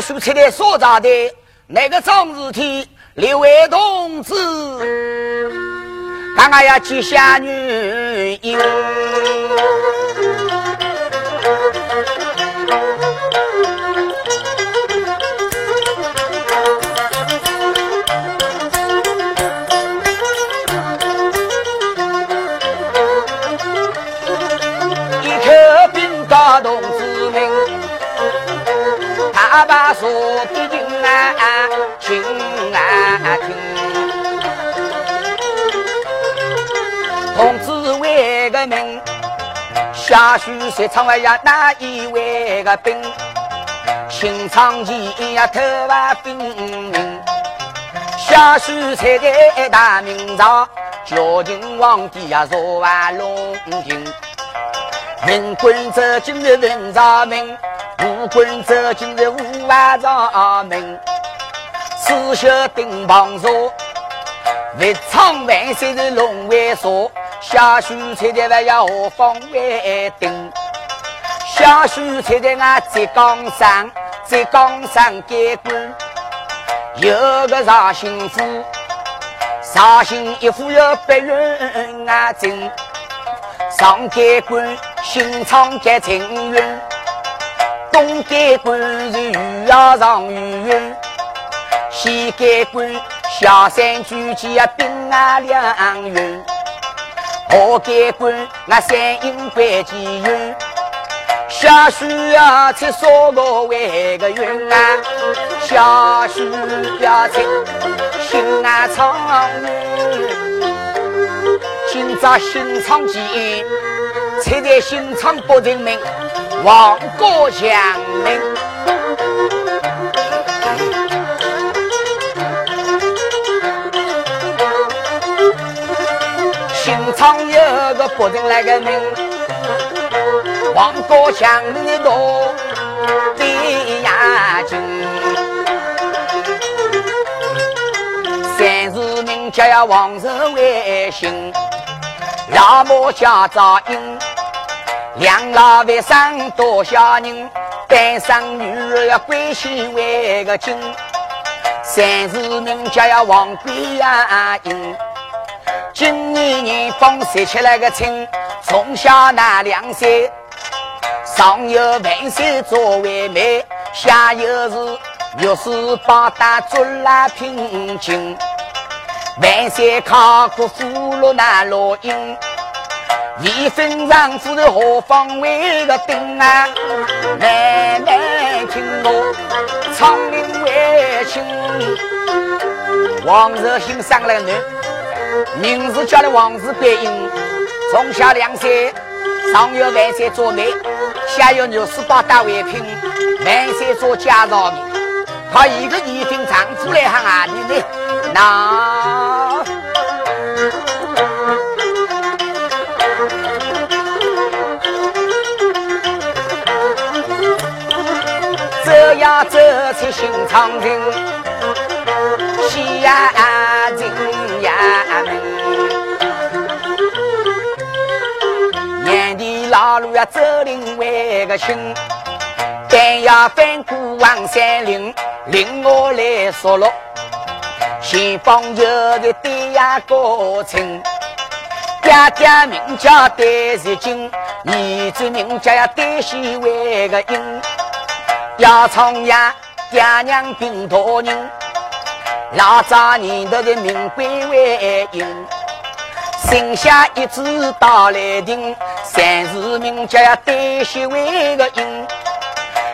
小书车的所在的那个张日天，六位同志，刚刚要接下女婴。把说的听啊听啊听。同志为个名，下水赛场外呀哪一位个兵？新昌前呀头发兵，下水赛的大明朝，朝廷皇帝呀坐完龙庭。文官走进的文朝门，武官走进的武万朝门。刺绣钉耙说，日昌万岁的龙尾说，下书才的还要何方为定？下书才的俺浙江省，浙江省监官有个绍兴府，绍兴一府有百人啊进，上监官。新昌结情缘，东街官是鱼啊上鱼。云，西街官下山举起啊兵啊两员，河街官那三英关几员，下水啊才说个为个云啊，下水呀才心啊长远，今朝新昌记。车在新昌不人民，王国强民。新昌有个不人来个名，王国强的多的呀精。三字名叫呀王仁为姓，老母家扎营。两老为生多下人，单身女儿要归西为个亲。三字名叫呀王贵呀英，今年年方十七来个亲，从小那两岁，上有万岁作为媒，下有是六十八大做来聘金，万岁考过俘虏那老鹰。一分丈夫的何方为个定啊？奶奶听我长命为亲。王热心生了女，名字叫的王氏观音，从小两岁，上有万岁做媒，下有六十八大为聘，万岁做家长的。他一个一分丈夫来喊阿弟呢？那。呀，走出新长城，西呀人呀门，年底老路呀走另外个亲，但要翻过望山岭，令我来说落，前方有个对呀高村，爹爹名叫戴日金，儿子名叫呀戴西为个英。要从呀，爹娘病多人，老早年头的名贵为英，生下一子到来定，三字名叫呀戴秀为个英，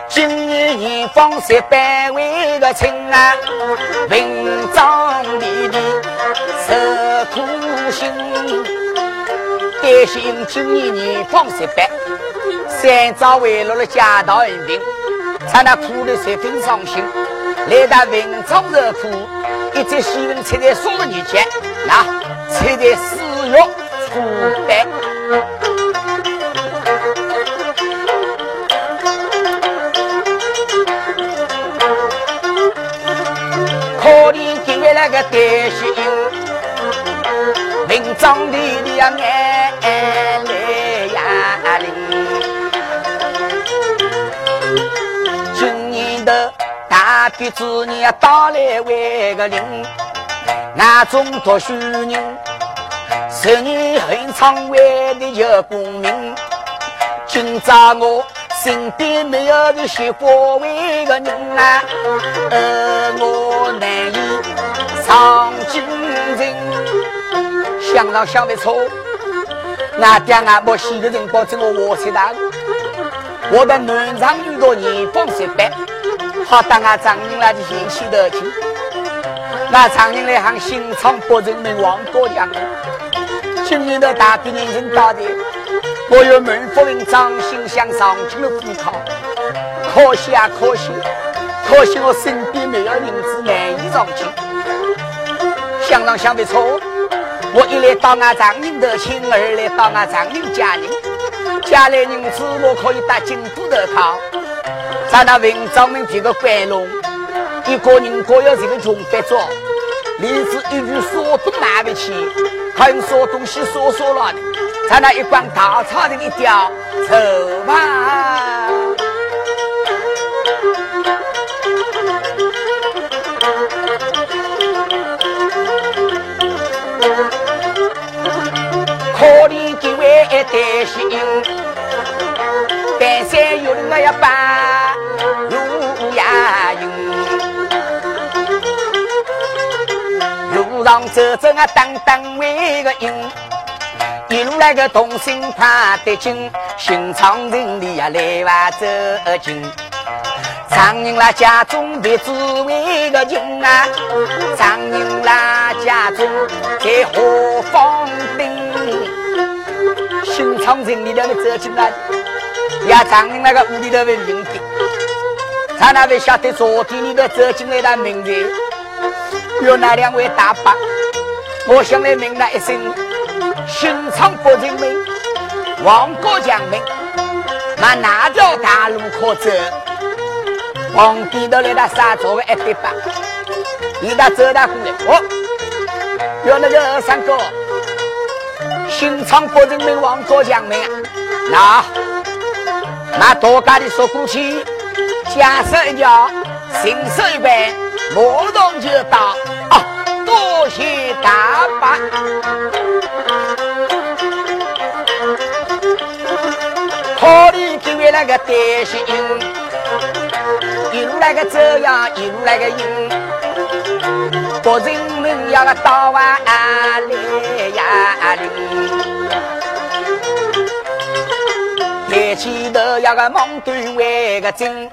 今日年方十八为个亲啊，文章里的受苦心，担心今年年方十八，三朝为落了家道安平。他那哭的十分伤心，来到文昌热苦，一只西门车在什么日节？那车在四月初八。可怜今日那个戴秀英，文章里的呀那笔子你打来为个零，俺中读书人，十年很长为的有功名。今朝我身边没有这些国位的人啊，而我难以上进人。想上想的错，俺爹俺母死的人保证我活起来，我的南昌遇到年方十八，好当俺丈人来就先起得去。那丈人来喊新昌北人民王国将军，今年的大兵人人大的。我有门夫人张心想上京的赴考，可惜啊可惜，可惜我身边没有银子难以上京。想当想不错，我一来到俺丈人的亲，二来到俺丈人家人，家来银子我可以到京都的考。咱那文章们这个关龙，一个人各有这个穷法子，连子一句说都买不起，很说东西说说了。咱那一光大草的一条走吧，可怜几位担心，半山有人要把上走走啊，当当为个引。一路来个同心怕得紧，心肠人里呀来哇走近。常人啦家中别只为个情啊，常人啦家中在何方等？心肠人里头走进来，呀常人那个屋里头为领的，他那位晓得昨天里头走进来的名人，有那两位大伯，我想来问了一声。新昌北人民，王国将民，那哪条大路可走？皇帝都来到沙座的一对吧？你到走到过来，哦，有那个二三哥，新昌北人民，王国将民啊，那那多家的说过去，假设一条，行手一般，马上就到啊！多谢大伯。好里几位那个担心，一路那个走呀，一路那个迎，国人们要个到啊来呀哩，抬起头要个忙对为个真，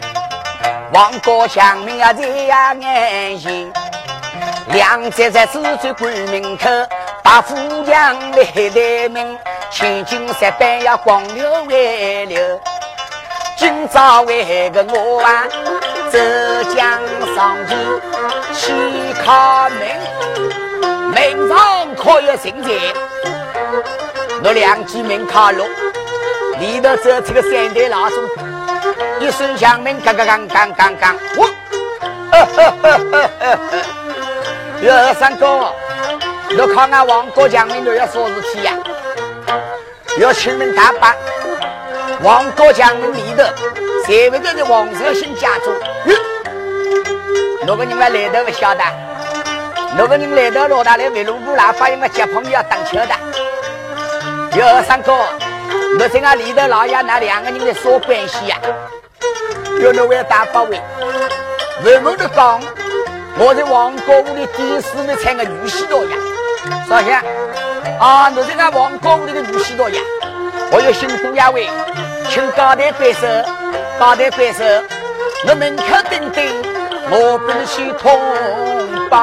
王国强民啊在呀眼前，两站在紫竹关门口，把富强来抬门。千金十般要光溜为溜，今朝为个我啊，浙江上京去考门，门上可有新钱？我两记门卡路，里头走出个三代老祖，一声响门，刚刚刚刚刚刚，我，呵呵呵呵呵呵，二三哥，你看俺王国强，你都要啥事体呀？要请门大伯，王国强门里头，谁会的是王寿兴家族？那个人们来都不晓得，那个人来到老大来围路布拉，发现个接朋友要等车的。有二三哥，我在俺里头老爷那两个人的啥关系呀。有那位大伯位，慢慢的讲，我在王国屋里第四位参个女婿多呀，少先。啊！我是俺王高屋里的女婿多呀，我有新婚雅位，请高台贵手，高台贵手，我门口等等，我不去通报，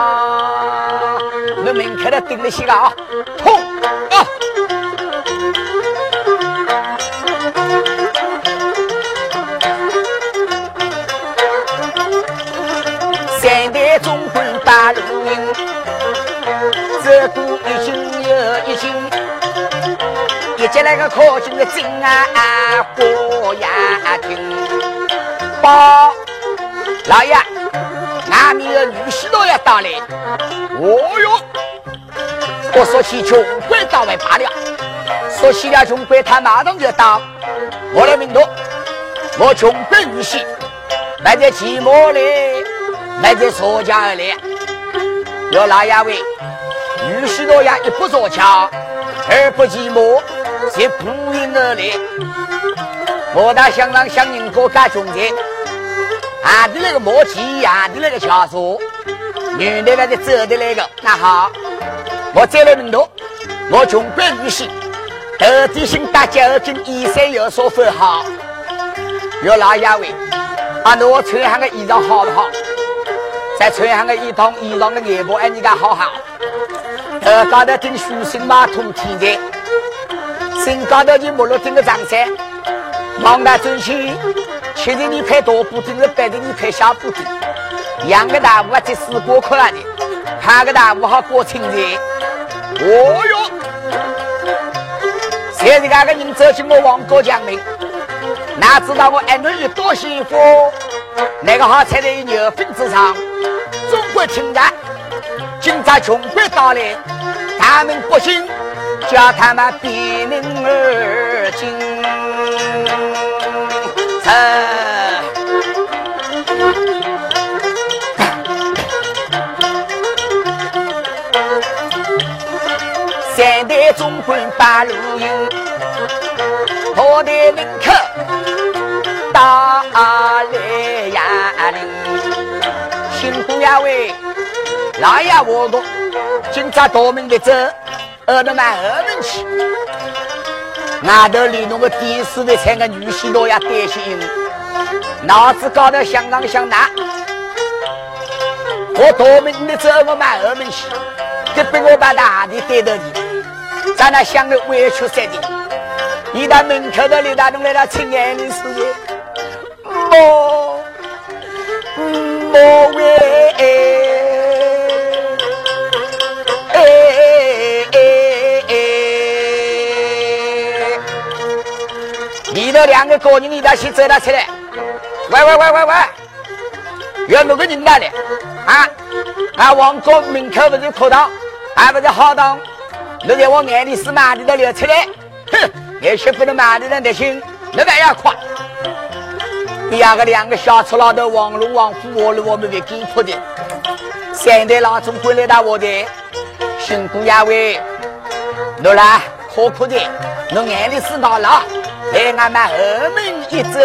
我门口的等了些个啊，通啊！魂八路营，这都已经。一心，一接那个可敬的金啊，过呀听。报老爷，俺们的女婿都要到来。哦哟，我说起穷鬼到位罢了，说起了穷鬼，他马上就到。我来明多，我穷鬼女婿，来在寂寞里，来在说家而来。要那呀位，玉溪多呀一不坐桥，二不寂寞，是不应而来。我大想让乡人各干中间，俺的那个磨叽，俺的那个桥说，女的那个走的那个，那好，我再来门头，我穷关玉溪，到底心大家跟衣衫有所分好。要那呀位，啊，那我穿上个衣裳好不好？再穿上个一套衣裳的外婆，哎，你看好好。呃，高头顶书生马桶天在，身高头就木落顶个长衫，忙大走去，吃的你拍大布顶，白的你拍小布顶，两个大屋啊，这四过客的，看个大屋好过春节。哦哟，现在那个人走进我王国江门，哪知道我儿女多幸福？那个好踩在牛粪之上。中国听着，今朝穷鬼到来，他们不信，叫他们闭门而进。三代忠官把路引，我的门口呀喂，老爷我多，警察夺门的走，二的满二门去。外头里弄个电视的三个女婿多呀担心，脑子高头想上想那。我夺门的走，我满二门去，这被我把大的带到你，在那想的委屈死的。你到门口的里头弄来了亲爱的事情，哦。莫为哎哎哎！你的两个高人，你得先走了出来。喂喂喂喂喂！有哪个人来了？啊！啊！王国门口不是课堂，还不是好堂？你在我眼里是马的流出来。哼！那些不能马的人的心，那个要夸。第二个两个小粗老头，王龙、王虎，我了我们会给哭的。三代老总归来到我的，辛苦呀喂，诺啦，可苦的，侬眼里是哪了？来俺们后门一走。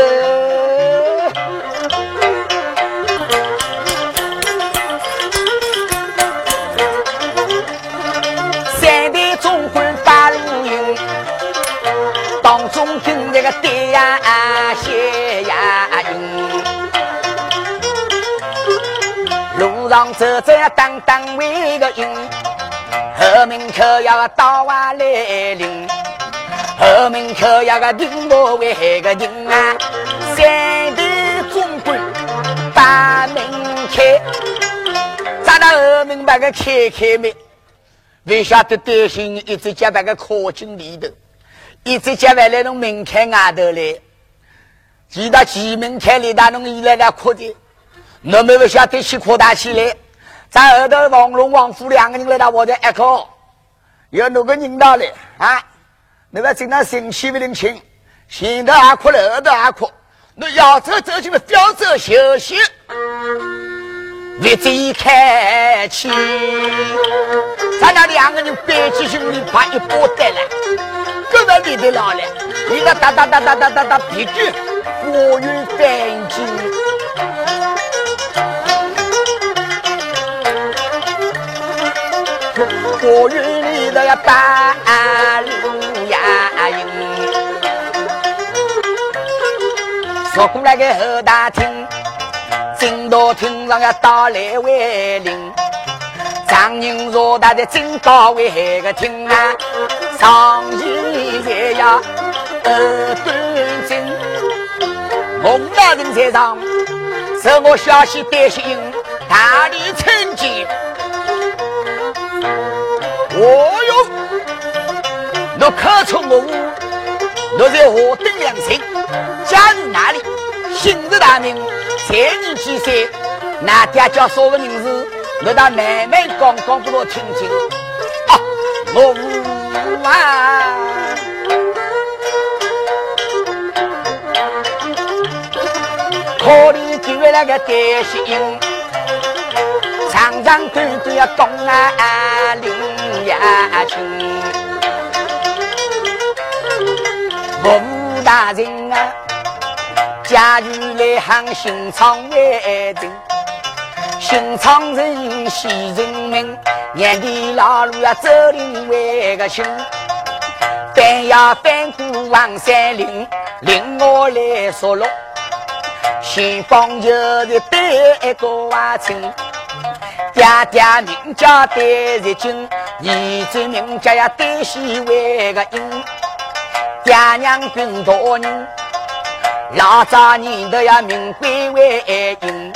三代总管把路引，当中跟那个对呀些上走走，当当为个营，后门口要到啊来临，后门口要个顶我为个人啊，三代总管把门开，咱那后门把个开开门，为啥子担心一直接把个靠近里头，一直接外来弄门开外头来，其他前门开里头弄一来来哭的。那没不晓得去扩大起来，在后头王龙、王虎两个人来到我的一口，有哪个人到了啊？你们经常生气不领情，前头还哭了，后头还哭。那要走走进了标走休息，日子一开起，咱俩两个人背起行李，把一包带来，搁在里头老了，一个哒哒哒哒哒哒哒，皮具过于干净。我院里头要半路呀营，说过来个后大厅，正道厅上要到来为邻，张人若大的正道为个厅啊，上衣也要二端正，孟大人在上，受我消息担心，大力成绩。哦哟，你可出我屋，你在何等良心？家住哪里？姓氏大名，才年几岁？那爹叫啥个名字？你到慢慢讲讲给我听听。啊，我无啊，可怜几位那个担心。长长短短呀公啊领家亲，武大人啊，假如来行新昌为证，新昌人喜人民，年底老路啊走另外个亲，翻呀翻过王山岭，令我来说落。前方就是一个瓦村，爹爹名叫戴日军，儿子名家呀戴西为个英，爹娘兵多人，老早年头呀名贵为英。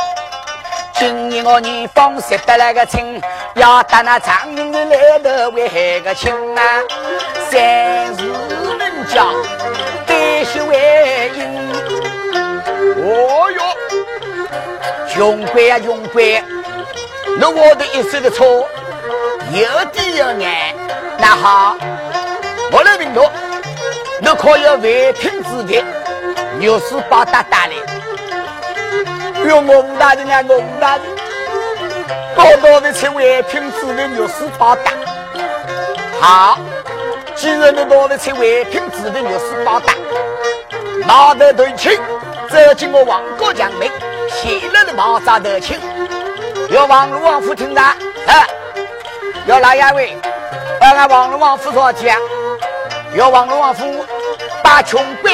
今年我年方识得那个亲，要打那长命的来头为个亲啊，三世名家戴西为英。哦哟，穷鬼呀穷鬼，那我的一手的错，有点有眼。那好，我来领导，你可要为天之的，牛屎包打打来。有我吴大人啊，我吴大人，高高的成为品质的牛屎包打。好，既然你拿的成为品质的牛屎包打，拿得对起。走进我王国将门，谢了的毛扎的亲，要王鲁王府听到，啊，要哪一位？要俺王龙王府所讲，要王龙王府把穷鬼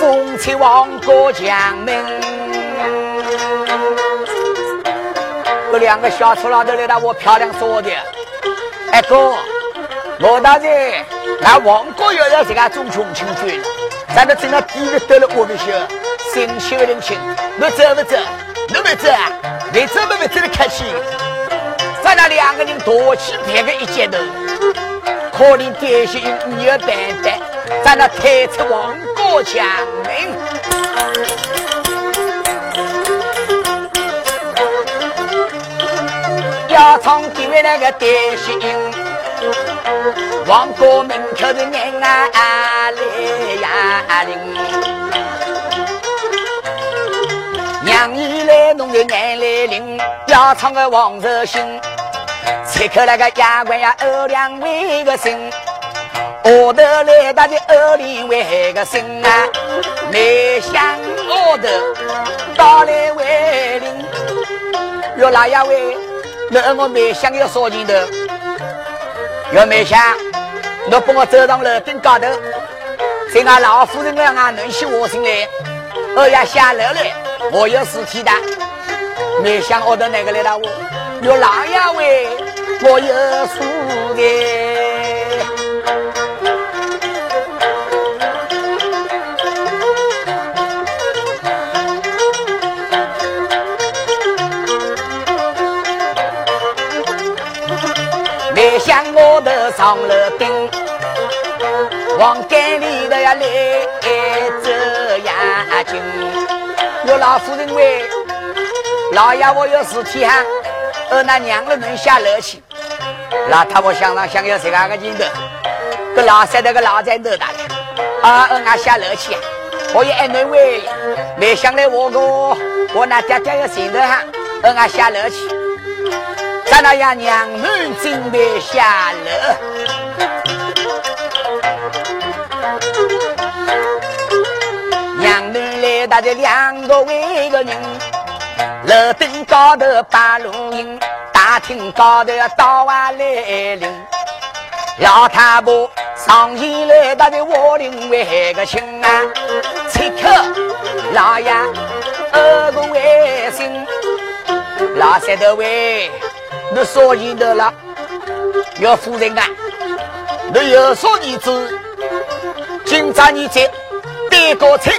封在王国将门。这两个小丑老头来到我漂亮说的，哎哥，我大人，那王国要要这个中穷亲军，咱都真的第一个得了我们些。领袖领袖，你走不走？你不走啊？你走不不走的客气？咱那两个人夺起别个一截头，可怜这些人没有办法，咱那推出王国强门，要从地位那个这些人，王国门口的人啊来呀领。娘你来弄个眼来领，要唱个王寿星，切克那个牙关呀，二两为个心，我头来打的二两为个心啊，没想我头到来为零，要哪样为？那我没想要说钱的，要没想，你帮我走上楼顶高头，在俺老夫人那俺能起我心来，我要下楼来。我有事体的，没想我的那个来了，我。有哪样喂？我有数的，没想我的上了顶，往街里头呀来走呀进。有老夫人喂，老爷我有事体哈，二那娘子能下楼去。老太婆想上想要谁个个镜头，个老三那个老在头大啊，二俺下楼去，我也爱能喂，没想来我个我那爹爹要前头哈，二俺下楼去，咱那样娘们准备下楼。娘们来大家两个为个人，楼顶高头摆录音，大厅高头到晚来临。老太婆上前来，大家我领为个亲啊，切克老爷二个为心，老三头喂，你说钱的了，要夫人啊，你有说你子，今朝你在带个亲。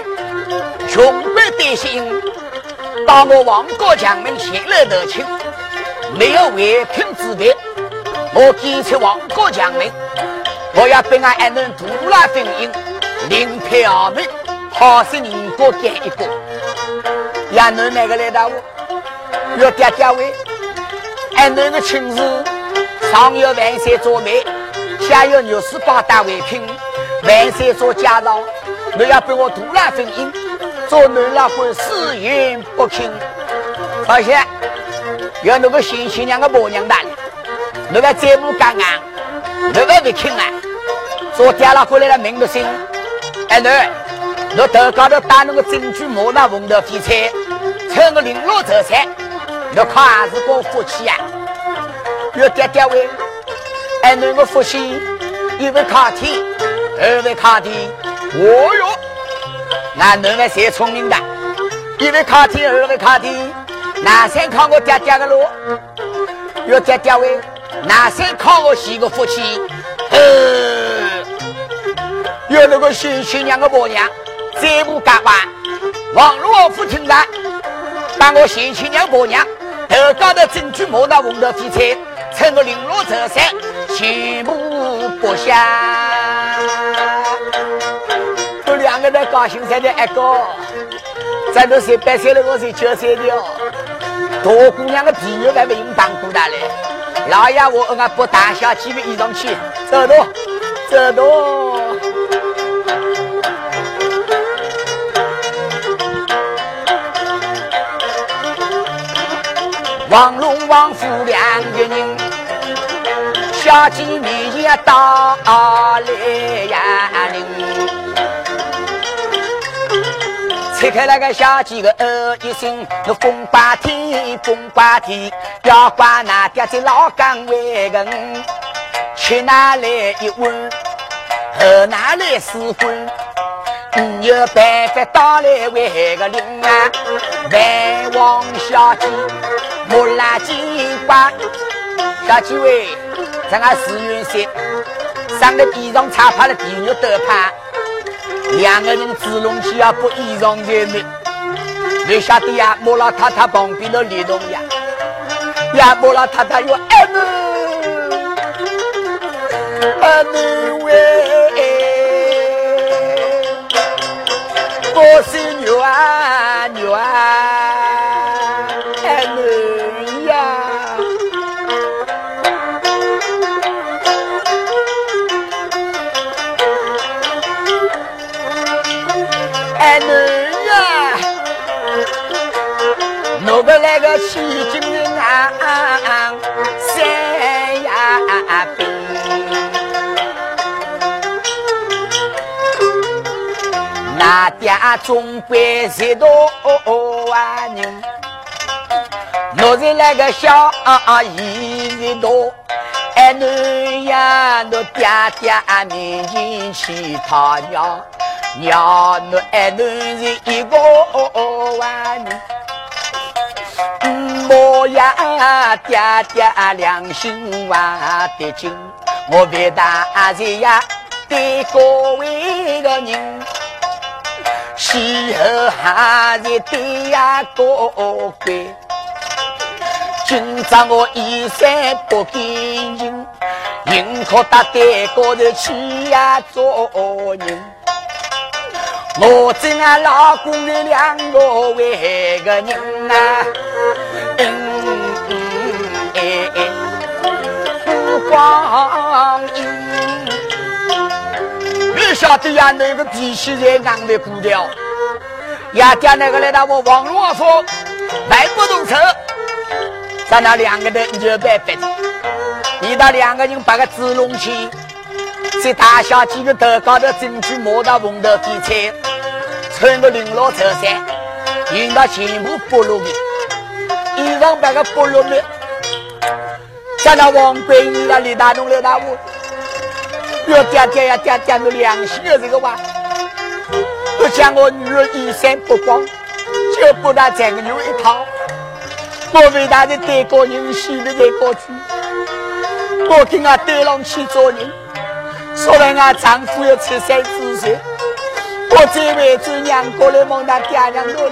穷鬼担心，到我王国强门前来得亲，没有违聘之别。我坚持王国强门，我要被俺还能独拉分银，领票门，好生人过干一个。也能哪个来打我？要爹爹位，俺能个亲事，上有万岁做媒，下有牛屎包打为聘，万岁做家长，你要被我独拉分银。做男老官死言不轻，而且要那个新新娘个婆娘大那个再不干啊，那个没听啊，昨天了回来了，名都姓，哎对，那头高头打那个珍珠莫那红的飞菜，趁个零落这菜，那看还是过福气呀，要爹爹喂，哎那个福气，一位卡体，二位卡体，哦哟，那两位谁聪明的？一位卡体，二位卡体，男生看我爹爹的路，要爹爹喂。男生靠我洗个福气，呃，要那个新新娘的婆娘，再不干完，王老夫听来，把我新新娘婆娘头高的珍珠磨到红头翡翠，趁我绫罗绸衫，全部剥下。个人高兴在的一个，咱都是八岁了，我是九岁的哦。大姑娘的皮肉还没用当过的嘞。老爷，我俺不打小几个衣裳去，走动，走动。王龙、王虎两个人，小姐面前打来呀铃。拆开那个小鸡个哦一声，那风刮天，风刮地，要刮那点子老岗位个，去哪来一问，喝哪来四分，你有办法打来为个灵啊？万王小鸡，木拉鸡瓜，小鸡喂，咱俺四元三，上了地上擦趴了地肉都怕。两个人自隆起啊，不衣裳的美，你晓得呀？莫老太太旁边的李东呀，呀，莫老太太有爱女，爱女喂，我是牛啊牛啊。西京啊，三呀兵，那点中国十多万人，我是那个小姨子多，哎女呀，我爹爹面前去讨娘，娘我哎女是一个万人。我呀，爹爹良心话得紧，我为大人呀，对各位个人，喜后还是对呀各位。今朝我衣衫不干净，宁可到街高头去呀做人。我跟俺老公的两个为个人呐。光阴，你晓得呀？那个脾气在俺的骨掉，呀，叫那个来到我王老说，迈不动车，咱那两个人就白白的。你到两个人把个纸弄起，在大小姐的头高头珍珠磨到红头地菜，穿个绫罗绸衫，引到全部剥落的，衣裳把个剥落了。叫那王桂英那李大东、刘大武，要爹爹呀爹爹，你良心的这个话，不像我女儿衣衫不光，就不拿这个牛一套。我为他的对个人心里在过去，我跟俺对上去做人，说来俺丈夫要出三子岁，我再为做娘过来望他爹娘多，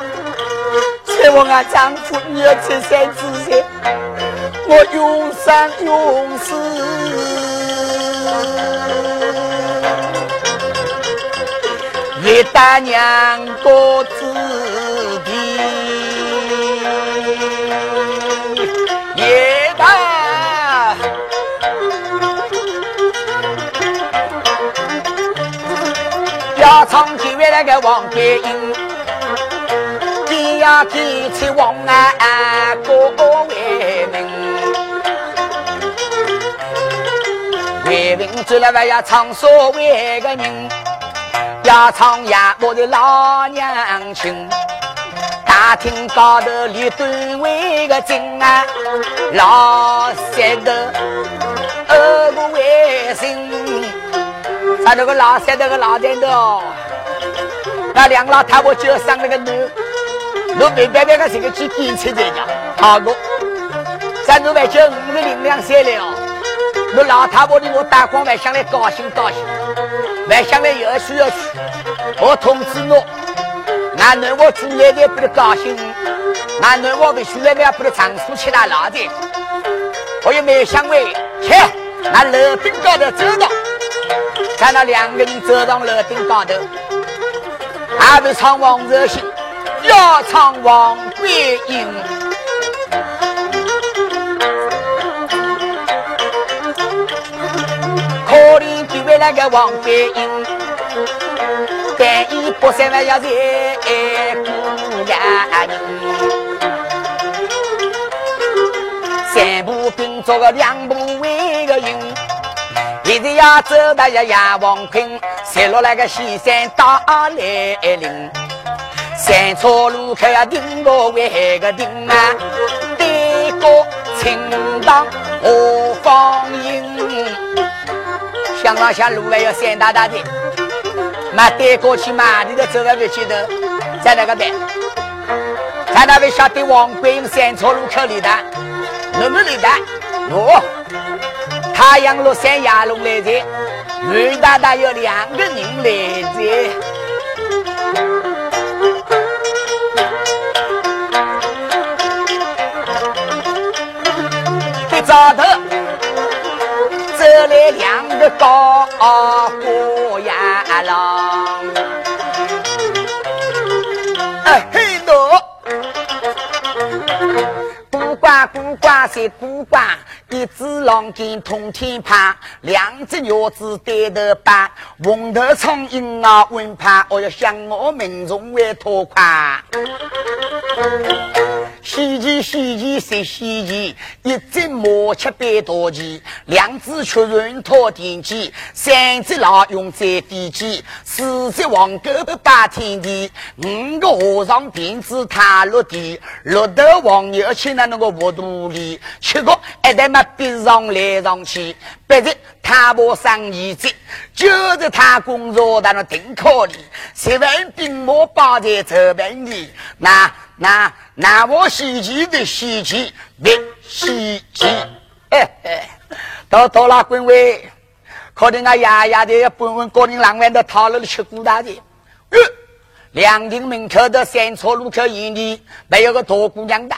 才问俺丈夫你要出三子岁。我永生永世为大娘过子弟，也大要唱起来那个王桂英，你要提起王啊各位。为民做了还要唱所谓的人，要唱呀我的老娘亲。大厅高头立端位个金啊，老三头二不为心，他那个老三头个老三头，那两老太婆就上那个奴，奴明白白个这个去检测的呀，好个，咱奴外就五个零两三了。我老太婆的我打光还想来高兴高兴，还想来有需要去，我通知我，俺囡我住来的不得高兴，俺囡我被出来了不得长苏去他老的，我也没想为，切，俺楼顶高头走到，看到两个人走上楼顶高头，还是唱王热心，要唱王桂英。为那个王飞英，但一不三万要在姑娘三步并作个两步为个云，一直要走到呀呀王坤，塞落那个西山打来临，三岔路口呀顶个为个顶啊，对个清当何方。乡上下路还要山大大的，那带过去嘛，你都走到那去头，在那个边，在那边晓得王桂英三岔路口里的，那么里的，哦，太阳落山压龙来的，雨大大有两个人来的，一早头。来两个高过呀郎，哎嘿喏，不管不管谁不管，一只狼跟通天怕，两只鸟子对头把，红头苍蝇啊问怕，我要向我民众为拖垮。稀奇稀奇谁稀奇？一只毛吃百多奇，两只雀人托天机，三只老用在地基，四只黄狗把天地，五个和尚辫子踏落地，六头黄牛牵那那个活肚里，七个一代嘛逼上来上去，八日他把生意做，就是他工作当中顶考里，十万兵马包在这边里，那。那那我稀奇的稀奇的稀奇，哎哎，到到了官位，可能俺爷爷的要问问高人浪万的讨论了吃苦大的。哟，凉亭门口的三岔路口院里，没有个大姑娘的，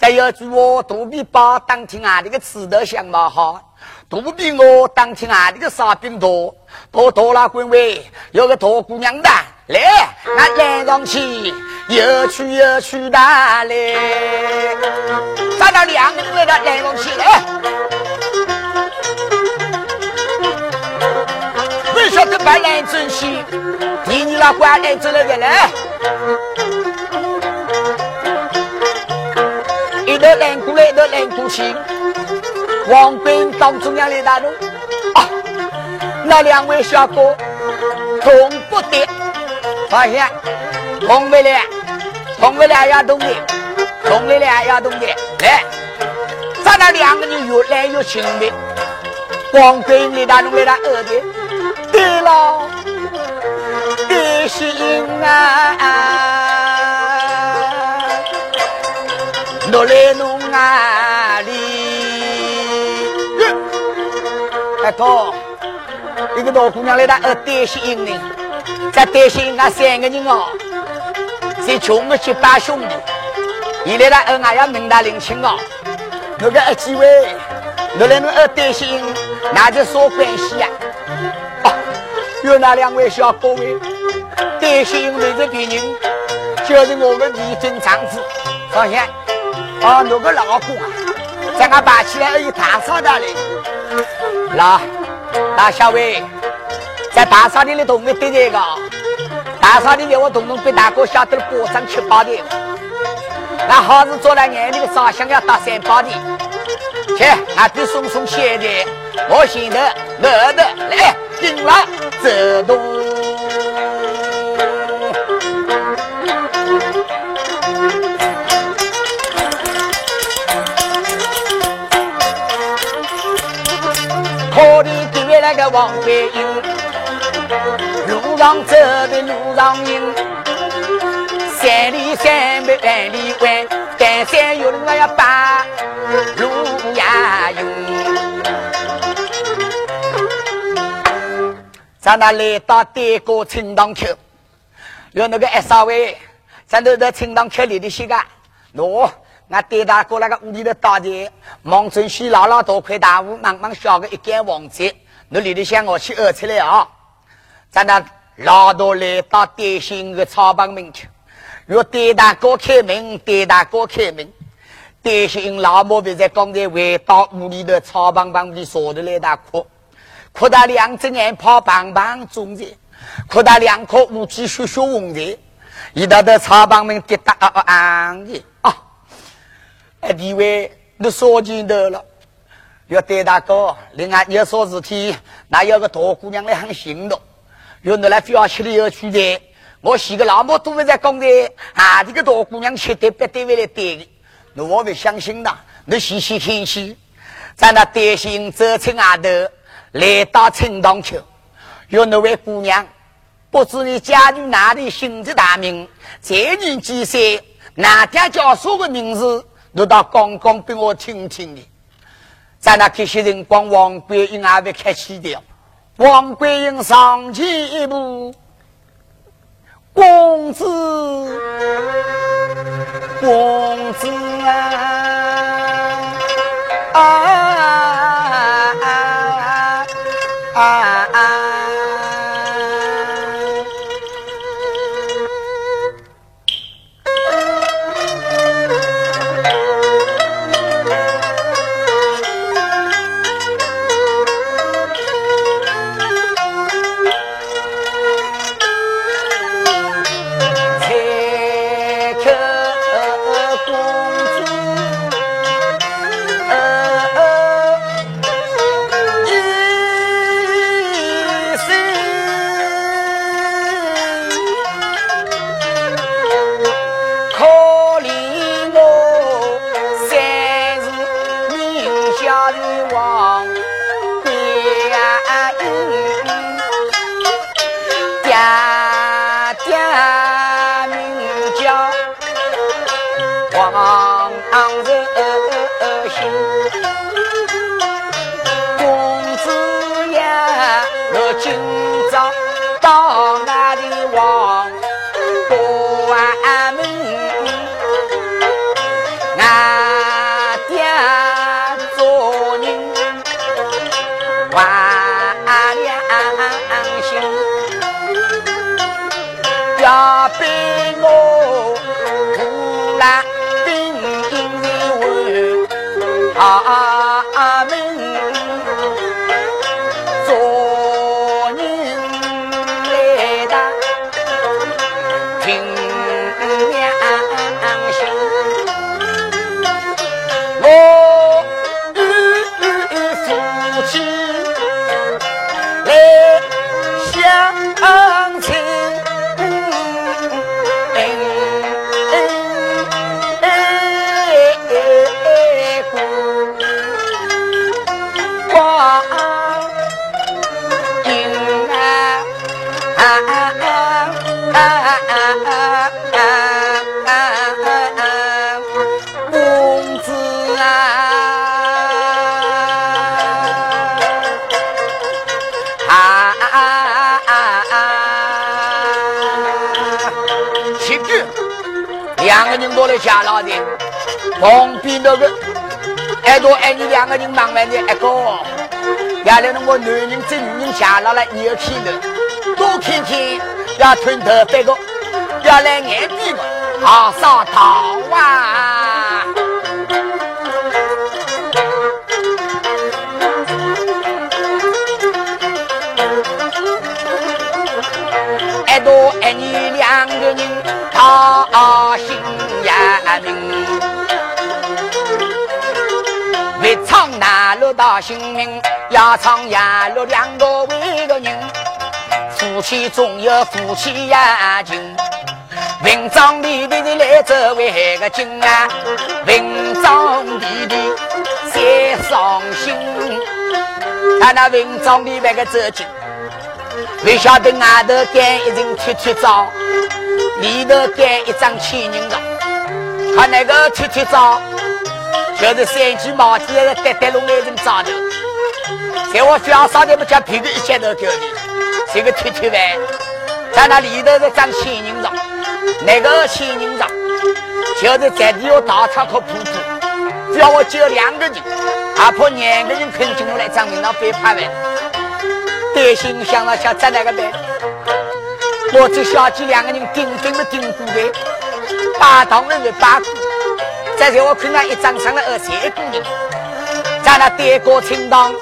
再有句我肚皮饱，当天啊这个吃的相貌好，肚皮饿当天啊这个烧饼多，到到了官位有个大姑娘的。来，俺来上去，又去又去的来，咱那两个人来了，来上去。来。不晓得把来真去，替你那官来走了的来。一头来过来，一头来过去，王兵当中央来打路。啊，那两位小哥，同不得。发现，同回来，同回来要懂的，同回来要懂的，来，咱那两个人越来越亲密。光给你打弄来打二的，对了，的心啊，努来弄啊哩，哎哥，一个老姑娘来打二担心呢。在担心俺三个人哦，是穷的七八兄弟，现在呢，俺要明大领亲哦。那个二几位，那来那二担心，那是啥关系呀？哦，有那两位小各位，担心那个别人，就是我们李真长子，放心。哦，那个老公啊，在俺爬起来一大扫的嘞。老大小伟。在大沙里的同学对这个，大沙里的我统统被大哥晓得了，包上吃饱的。那好事做了眼里的烧香要打三包的，去，俺给送送钱的。我现在乐的来，进来走动。那个王白英，路上走的路上行，山里山北万里弯，但山有人我要把路呀用。咱那来到对过青塘口，有那个二少尉，咱都在青塘口里的些个，喏。那对大哥那个屋里的大姐，忙准许老老大块大屋，忙忙小个一间房子，你里头想我去饿出来啊！咱那老多来到电信的草棚门口，若对大哥开门，对大哥开门，电信老母别在刚才回到屋里的草棚旁边坐着来大哭，哭到两只眼泡棒棒肿着，哭到两颗乌鸡血血红的，一到的草棚门跌打啊啊啊的啊。哎，地位你说进头了，要对大哥，另外你要说事体，那有个大姑娘来很行动，要你来表起来有去的。我洗个老母都会在讲的啊，这个大姑娘吃的不对为来对的，那我不相信的。你细细听去，在那担心走出外头来到青塘口，有那位姑娘，不知你家住哪里，姓氏大名，才年几岁，哪家叫什么名字？你倒刚刚给我听听的，在那这些人光王桂英还没开起的，王桂英上前一步，公子，公子啊啊下老的，旁边那个爱多爱你两个人忙完的，一个，原来那个男人这女人下老了，你要看的，多看看，要吞头别个，要来眼闭个，好上桃啊！爱多爱你两个人，他明，为唱南路到性命，压长压落两个为个人，夫妻总有夫妻呀情。文章里的来这为个金啊，文章里的才伤心。他那文章里那个这金，为晓得外头盖一层贴贴照，里头盖一张千人照。看那个贴贴照，就是三鸡毛鸡的带带弄那层照头。在我小时候，不叫皮个一千多条的，这个贴贴呗，在那里头是张仙人掌。那个仙人掌，就是在地下大仓和铺铺，只要我救两个人，哪怕两个人肯进来，张明那被判完。担心想了想，在那个呗？我这小姐两个人顶顶的顶过的，八堂人的八股，再在我看到一张上了二三个人，在那对过清堂，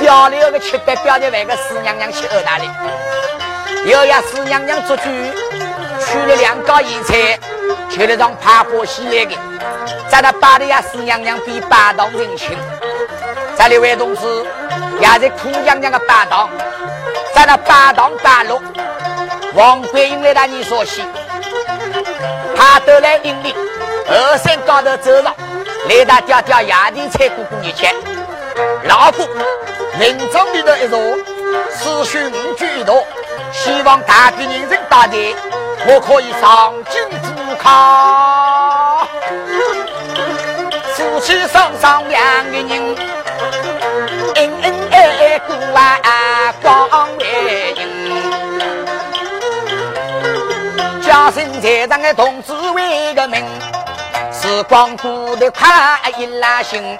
标了个七百标的那个四娘娘去二大里，又要四娘娘做主。取了两高银菜，吃了张爬坡西来的，在那巴黎亚四娘娘比八当人情，在那位同志也在苦娘娘的八当，在那八当八路，王桂英来打你说戏，他都来引领后山高头走着，来到吊吊衙地菜姑姑一切，老夫人中里头一座，四旬五句一道，希望大批人人大队。我可以上京赴考，夫妻双双两个人，恩恩爱爱过啊光为人。家生财上的同志为个名，时光过得快一拉心，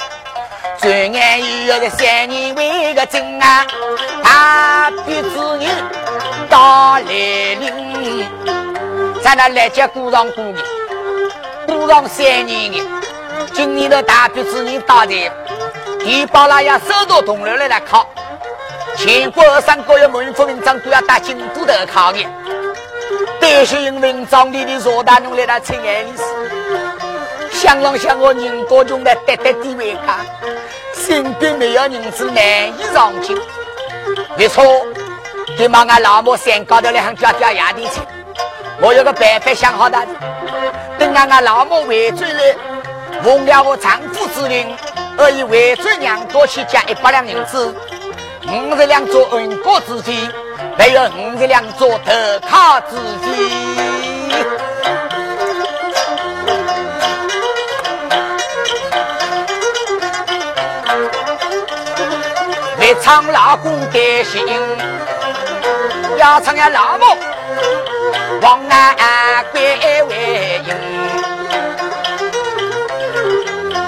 转眼又要三年为个真啊，大比之人到来临。在那来接鼓上过年，鼓上三年的，今年的大比之人到的，地包拉要收到铜锣来来考，全国二三个月文副文章都要打京都头考的，担心文章里的若大弄来他亲爱的事，想让想我人多穷的得得地位卡，身边没有人子难以上进，没错，给妈俺老母山高头来喊叫叫压地去。我有个办法想好的，等俺俺老母回转来，奉了我丈夫之令，而以回转娘多去加一百两银子，五十两做恩国之费，还有五十两做投靠之费。唱老公担心，要唱呀老母。往南归为营，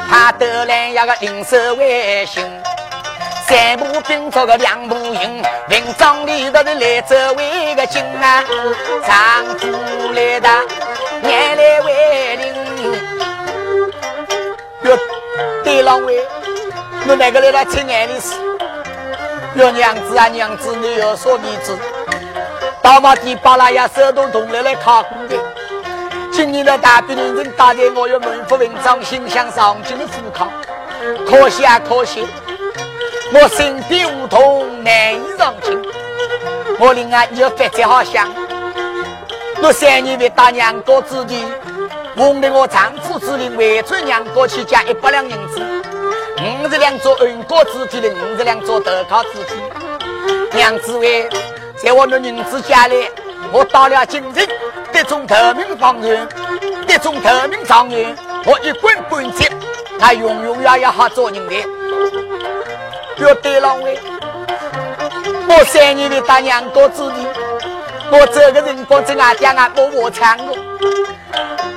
他得来呀个领手为行，三步并作个两步营，文章里头的来走为个精啊，丈夫来的眼泪为领。哟，对郎喂，我那个来他亲爱的是，哟娘子啊娘子，你有所你知。大马地巴拉呀，手动同来来考公的。今年的大兵认真打的，我有文副文章，心想上京的赴考。可惜啊，可惜，我身边无同，难以上京。我另外有发展好想，我三年为打娘家之地，奉了我丈夫之令，回转娘家去加一百两银子，五十两做恩国之地的，五十两做投靠之地。娘子为。在我的女子家里，我到了京城，得种特名状元，得种特名状元，我一滚滚接，他永永远远好做人的。要对了喂，我三年里打娘家子弟，我这个人光在俺家俺默默唱我，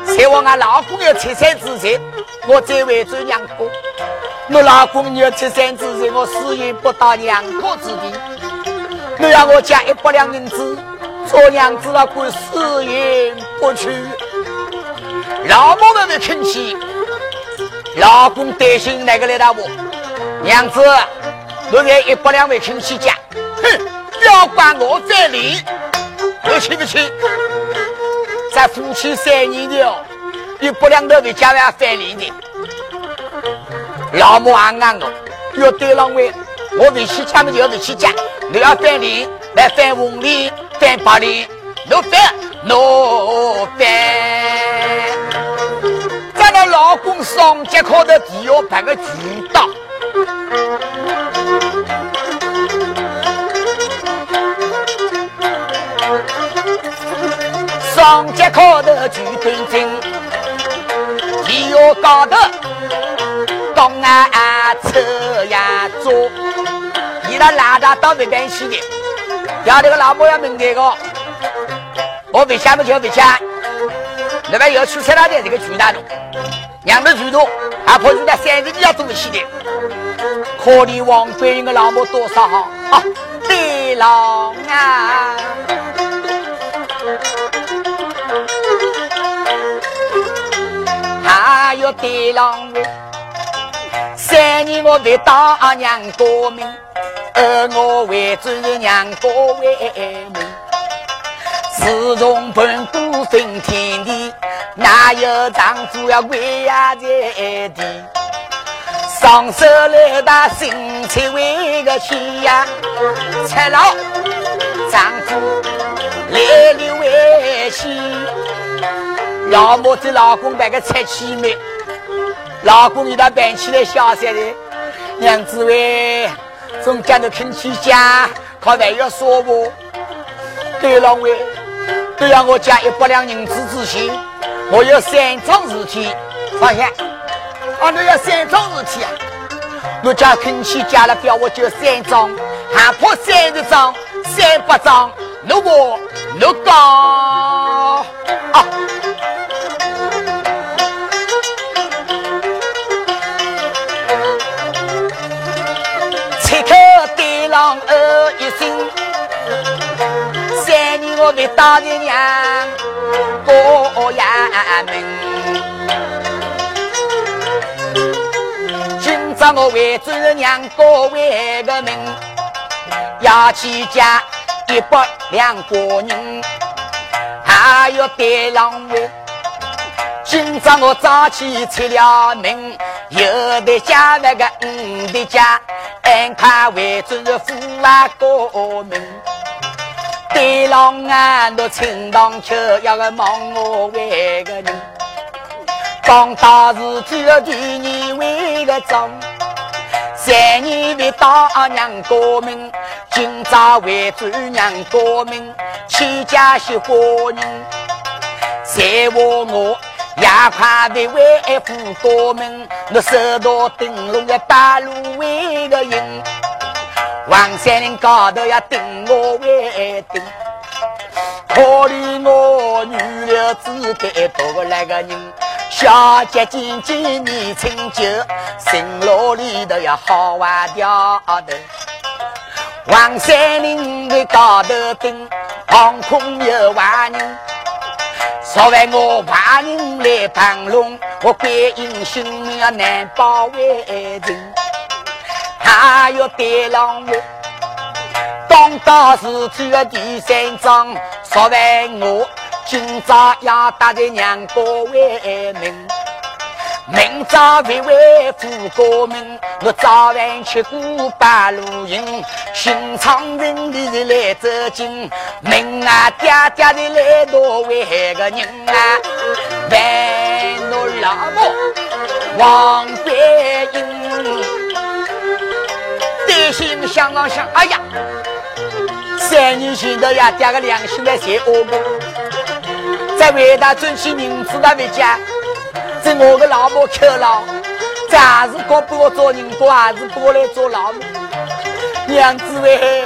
在我俺老公要出山之前，我再为做娘家。我老公要出山之前，我死也不到娘家之地。你让我加一百两银子，做娘子了，管死也不去。老母们没吭气，老公担心哪个来打我？娘子，我给一百两没吭气加，哼，不要管我翻脸，我去不去？在夫妻三年了，一百两都没加完翻脸的。老母暗暗的，要对郎位，我回去吃么就要为起家，你要翻脸来翻红脸翻白脸，侬翻侬翻。咱的老公上节课的地下办个渠道。上节课的举端正，地要高头。东啊，侧呀，坐，伊拉拉达到那边去的。要这个老婆要明白个，我回家么就回家。那边要出差了的这个巨大路，两头巨大，还怕人家三十几要走不起的。可怜王贵人的老婆多少好？啊，对郎啊，还有对郎。三年我为大娘过命，而我为尊娘过为民。自从盘古分天地，哪有丈夫要跪呀在地？双手来打心才为个亲呀，才老丈夫来留为妻，要么这老公办个拆迁妹。老公，你那搬起来小三的，娘子喂，总讲着肯起家，靠还要说不。对了喂，都要我家一百两银子之前，我有三桩事体。放下，啊，你要三桩事体啊？我家肯起家了，表我就三桩，还怕三十张、三百张？如果你讲啊？我为大爹娘过衙门，今朝我为主娘过为个门，要起家一百两个人，还要带郎位。今朝我早起出了门，有的家那个五的家。眼看为主父啊过门，对郎啊，我清当秋要个忙我为个人，讲大事体要第二为个长，三年为大娘过门，今朝为主娘过门，千家是活人，再话我。亚快的为夫过门，我手到灯笼的大路为个人，黄山岭高头要等我为等，可怜我女了只得多来个人，小姐姐姐你成就，新楼里头要好玩掉的，黄山岭的高头等，旁空有万人。昨晚我万人来盘龙，我观音性命难保为人。还要带郎我当到事体的第三章。昨晚我今朝要带着娘家为门。明朝为为父过门，我早晚吃过八路营，寻常人的来走近，明啊爹爹的来多为个人啊，为我老母王桂英，担心想啊想，哎呀，三年前头呀，爹个良心在写恶梦，在为他争取名字的回家。这我的老婆去了，这还是过不我做人多，还是过来做老母。娘子喂，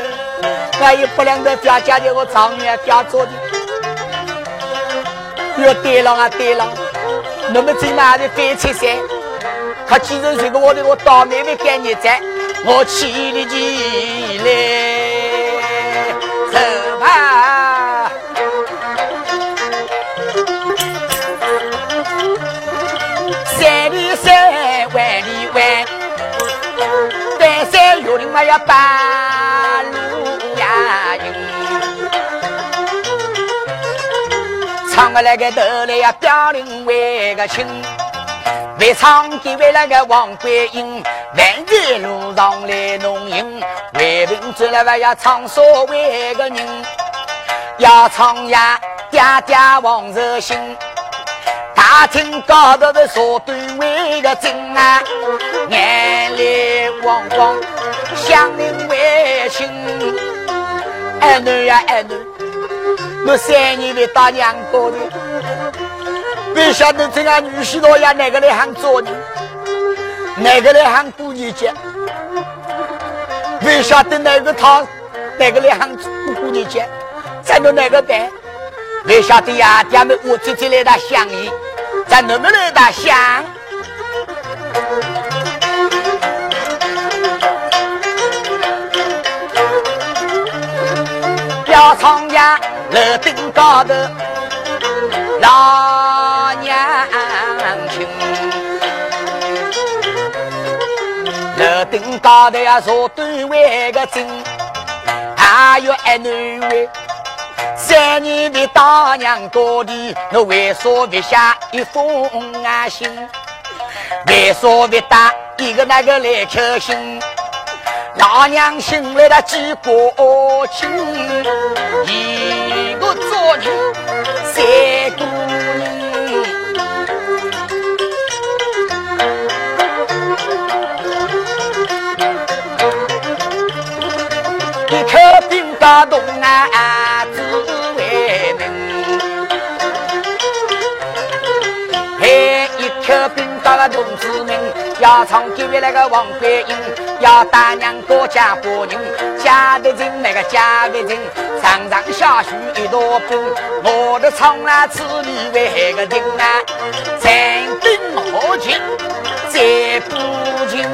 我有不良的表家的我长远不要做的。要对了啊对了，那么今晚的飞车山，他既然这个我的我倒霉的干孽债，我气力起来走吧。我要半路呀，唱个那个头来呀，表领为个亲，为唱给为那个王桂英，万在路上来弄营，为民走了还要唱所谓个人，要唱呀爹爹王热心，大厅高头的说对为个真啊，眼泪汪汪，乡邻为亲，儿女呀儿女，我三年没打娘家的。别晓得这个女婿老爷哪个来喊做人，哪个来喊过年节？别晓得哪个他哪个来喊过过年节？咱弄哪个办？别晓得呀，爹们我直接来打乡里，咱能不能打乡？要唱呀，楼顶高头老。顶高头呀坐端位个精，还有一女位。三年的大娘高的，我为啥不写一封啊信？为啥不打一个那个来求信？老娘心里的几个情，一个做人三个。打动啊，只为能。嘿，一口兵打了同志们，要唱给那个王桂英，要打娘过家过人，家的人那个家的人，常常下雪一道冰，我的唱了此里为个人啊，残兵好进，再不进。